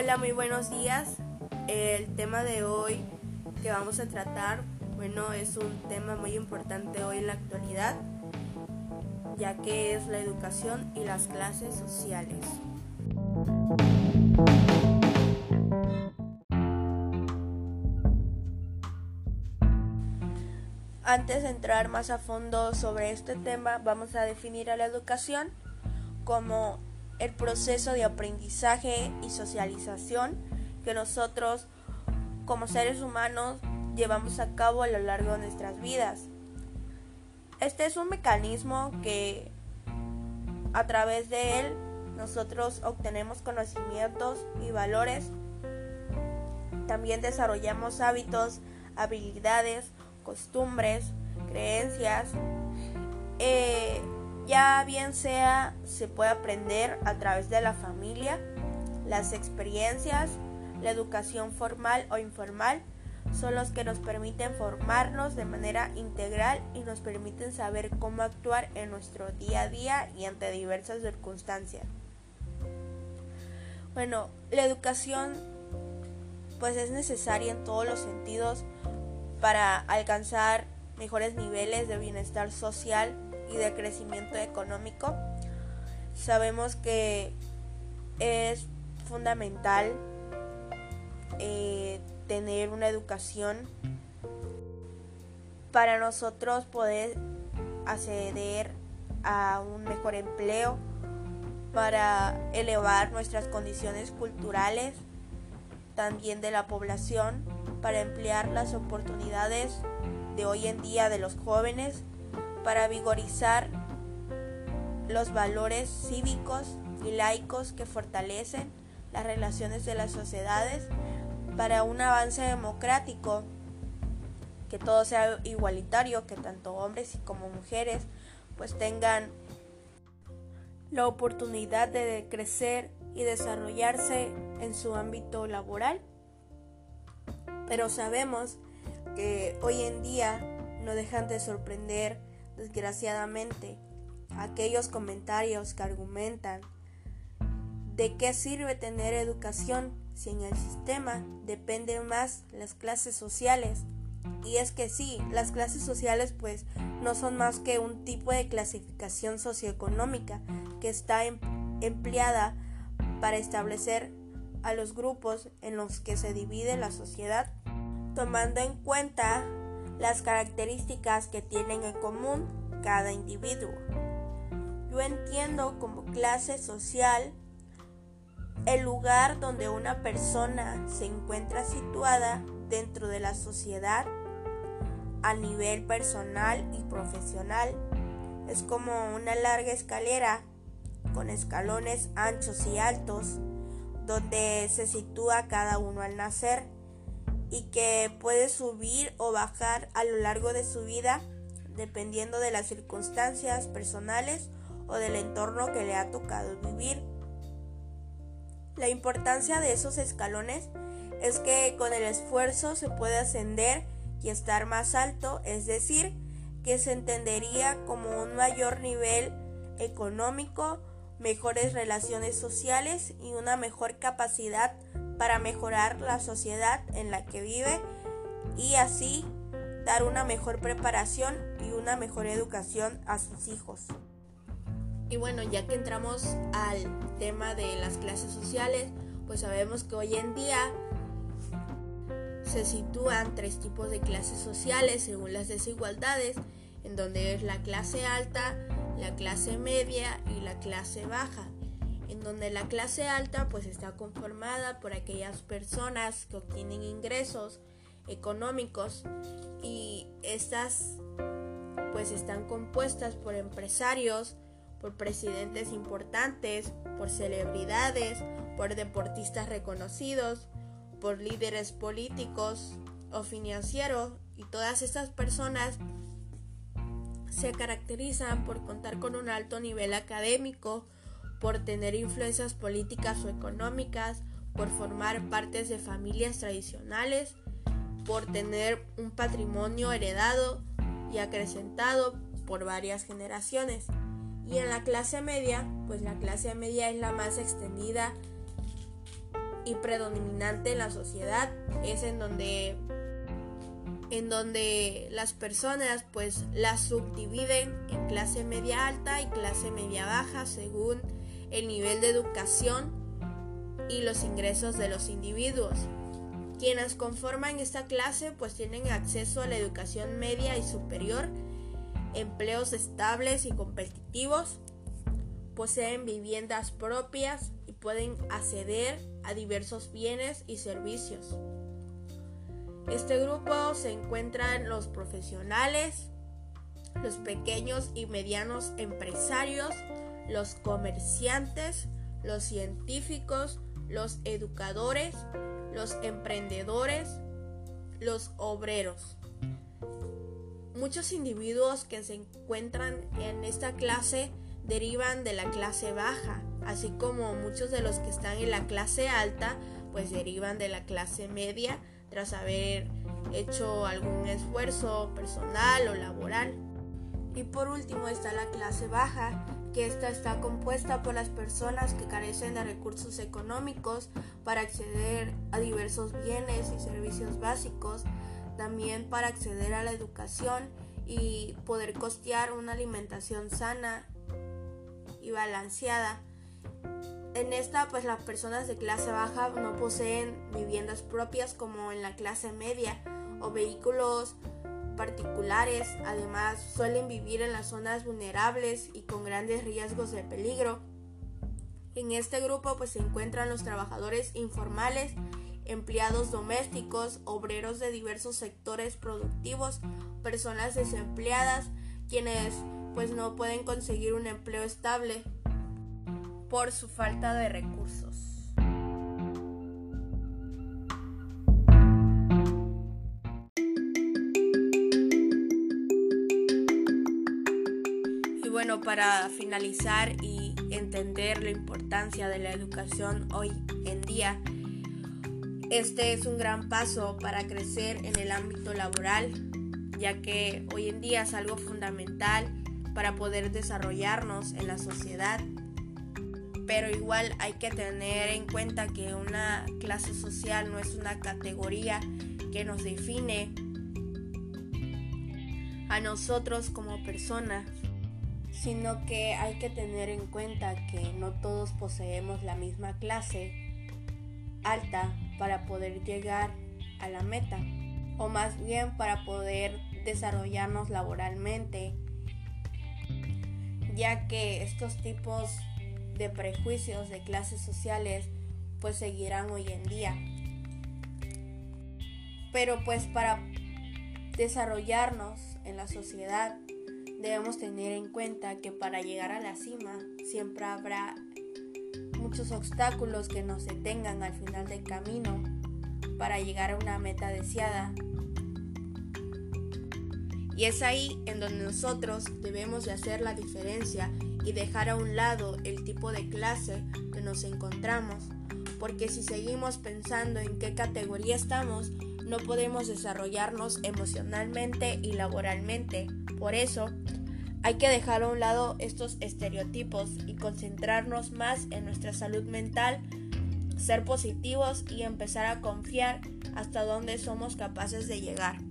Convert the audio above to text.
Hola, muy buenos días. El tema de hoy que vamos a tratar, bueno, es un tema muy importante hoy en la actualidad, ya que es la educación y las clases sociales. Antes de entrar más a fondo sobre este tema, vamos a definir a la educación como el proceso de aprendizaje y socialización que nosotros como seres humanos llevamos a cabo a lo largo de nuestras vidas. Este es un mecanismo que a través de él nosotros obtenemos conocimientos y valores. También desarrollamos hábitos, habilidades, costumbres, creencias. Eh, ya bien sea se puede aprender a través de la familia, las experiencias, la educación formal o informal son los que nos permiten formarnos de manera integral y nos permiten saber cómo actuar en nuestro día a día y ante diversas circunstancias. Bueno, la educación pues es necesaria en todos los sentidos para alcanzar mejores niveles de bienestar social y de crecimiento económico. Sabemos que es fundamental eh, tener una educación para nosotros poder acceder a un mejor empleo, para elevar nuestras condiciones culturales, también de la población, para emplear las oportunidades de hoy en día de los jóvenes para vigorizar los valores cívicos y laicos que fortalecen las relaciones de las sociedades para un avance democrático, que todo sea igualitario, que tanto hombres como mujeres pues tengan la oportunidad de crecer y desarrollarse en su ámbito laboral. Pero sabemos que hoy en día no dejan de sorprender desgraciadamente, aquellos comentarios que argumentan de qué sirve tener educación si en el sistema dependen más las clases sociales. Y es que sí, las clases sociales pues no son más que un tipo de clasificación socioeconómica que está em, empleada para establecer a los grupos en los que se divide la sociedad, tomando en cuenta las características que tienen en común cada individuo. Yo entiendo como clase social el lugar donde una persona se encuentra situada dentro de la sociedad a nivel personal y profesional. Es como una larga escalera con escalones anchos y altos donde se sitúa cada uno al nacer y que puede subir o bajar a lo largo de su vida dependiendo de las circunstancias personales o del entorno que le ha tocado vivir. La importancia de esos escalones es que con el esfuerzo se puede ascender y estar más alto, es decir, que se entendería como un mayor nivel económico, mejores relaciones sociales y una mejor capacidad para mejorar la sociedad en la que vive y así dar una mejor preparación y una mejor educación a sus hijos. Y bueno, ya que entramos al tema de las clases sociales, pues sabemos que hoy en día se sitúan tres tipos de clases sociales según las desigualdades, en donde es la clase alta, la clase media y la clase baja en donde la clase alta pues está conformada por aquellas personas que obtienen ingresos económicos y estas pues están compuestas por empresarios, por presidentes importantes, por celebridades, por deportistas reconocidos, por líderes políticos o financieros y todas estas personas se caracterizan por contar con un alto nivel académico, por tener influencias políticas o económicas, por formar partes de familias tradicionales, por tener un patrimonio heredado y acrecentado por varias generaciones. Y en la clase media, pues la clase media es la más extendida y predominante en la sociedad es en donde en donde las personas pues las subdividen en clase media alta y clase media baja según el nivel de educación y los ingresos de los individuos. Quienes conforman esta clase pues tienen acceso a la educación media y superior, empleos estables y competitivos, poseen viviendas propias y pueden acceder a diversos bienes y servicios. Este grupo se encuentran los profesionales, los pequeños y medianos empresarios, los comerciantes, los científicos, los educadores, los emprendedores, los obreros. Muchos individuos que se encuentran en esta clase derivan de la clase baja, así como muchos de los que están en la clase alta pues derivan de la clase media tras haber hecho algún esfuerzo personal o laboral. Y por último está la clase baja, que esta está compuesta por las personas que carecen de recursos económicos para acceder a diversos bienes y servicios básicos, también para acceder a la educación y poder costear una alimentación sana y balanceada. En esta, pues las personas de clase baja no poseen viviendas propias como en la clase media o vehículos particulares, además suelen vivir en las zonas vulnerables y con grandes riesgos de peligro. En este grupo pues se encuentran los trabajadores informales, empleados domésticos, obreros de diversos sectores productivos, personas desempleadas, quienes pues no pueden conseguir un empleo estable por su falta de recursos. Para finalizar y entender la importancia de la educación hoy en día, este es un gran paso para crecer en el ámbito laboral, ya que hoy en día es algo fundamental para poder desarrollarnos en la sociedad. Pero igual hay que tener en cuenta que una clase social no es una categoría que nos define a nosotros como personas, sino que hay que tener en cuenta que no todos poseemos la misma clase alta para poder llegar a la meta, o más bien para poder desarrollarnos laboralmente, ya que estos tipos de prejuicios de clases sociales pues seguirán hoy en día. Pero pues para desarrollarnos en la sociedad debemos tener en cuenta que para llegar a la cima siempre habrá muchos obstáculos que nos detengan al final del camino para llegar a una meta deseada. Y es ahí en donde nosotros debemos de hacer la diferencia y dejar a un lado el tipo de clase que nos encontramos, porque si seguimos pensando en qué categoría estamos, no podemos desarrollarnos emocionalmente y laboralmente. Por eso, hay que dejar a un lado estos estereotipos y concentrarnos más en nuestra salud mental, ser positivos y empezar a confiar hasta dónde somos capaces de llegar.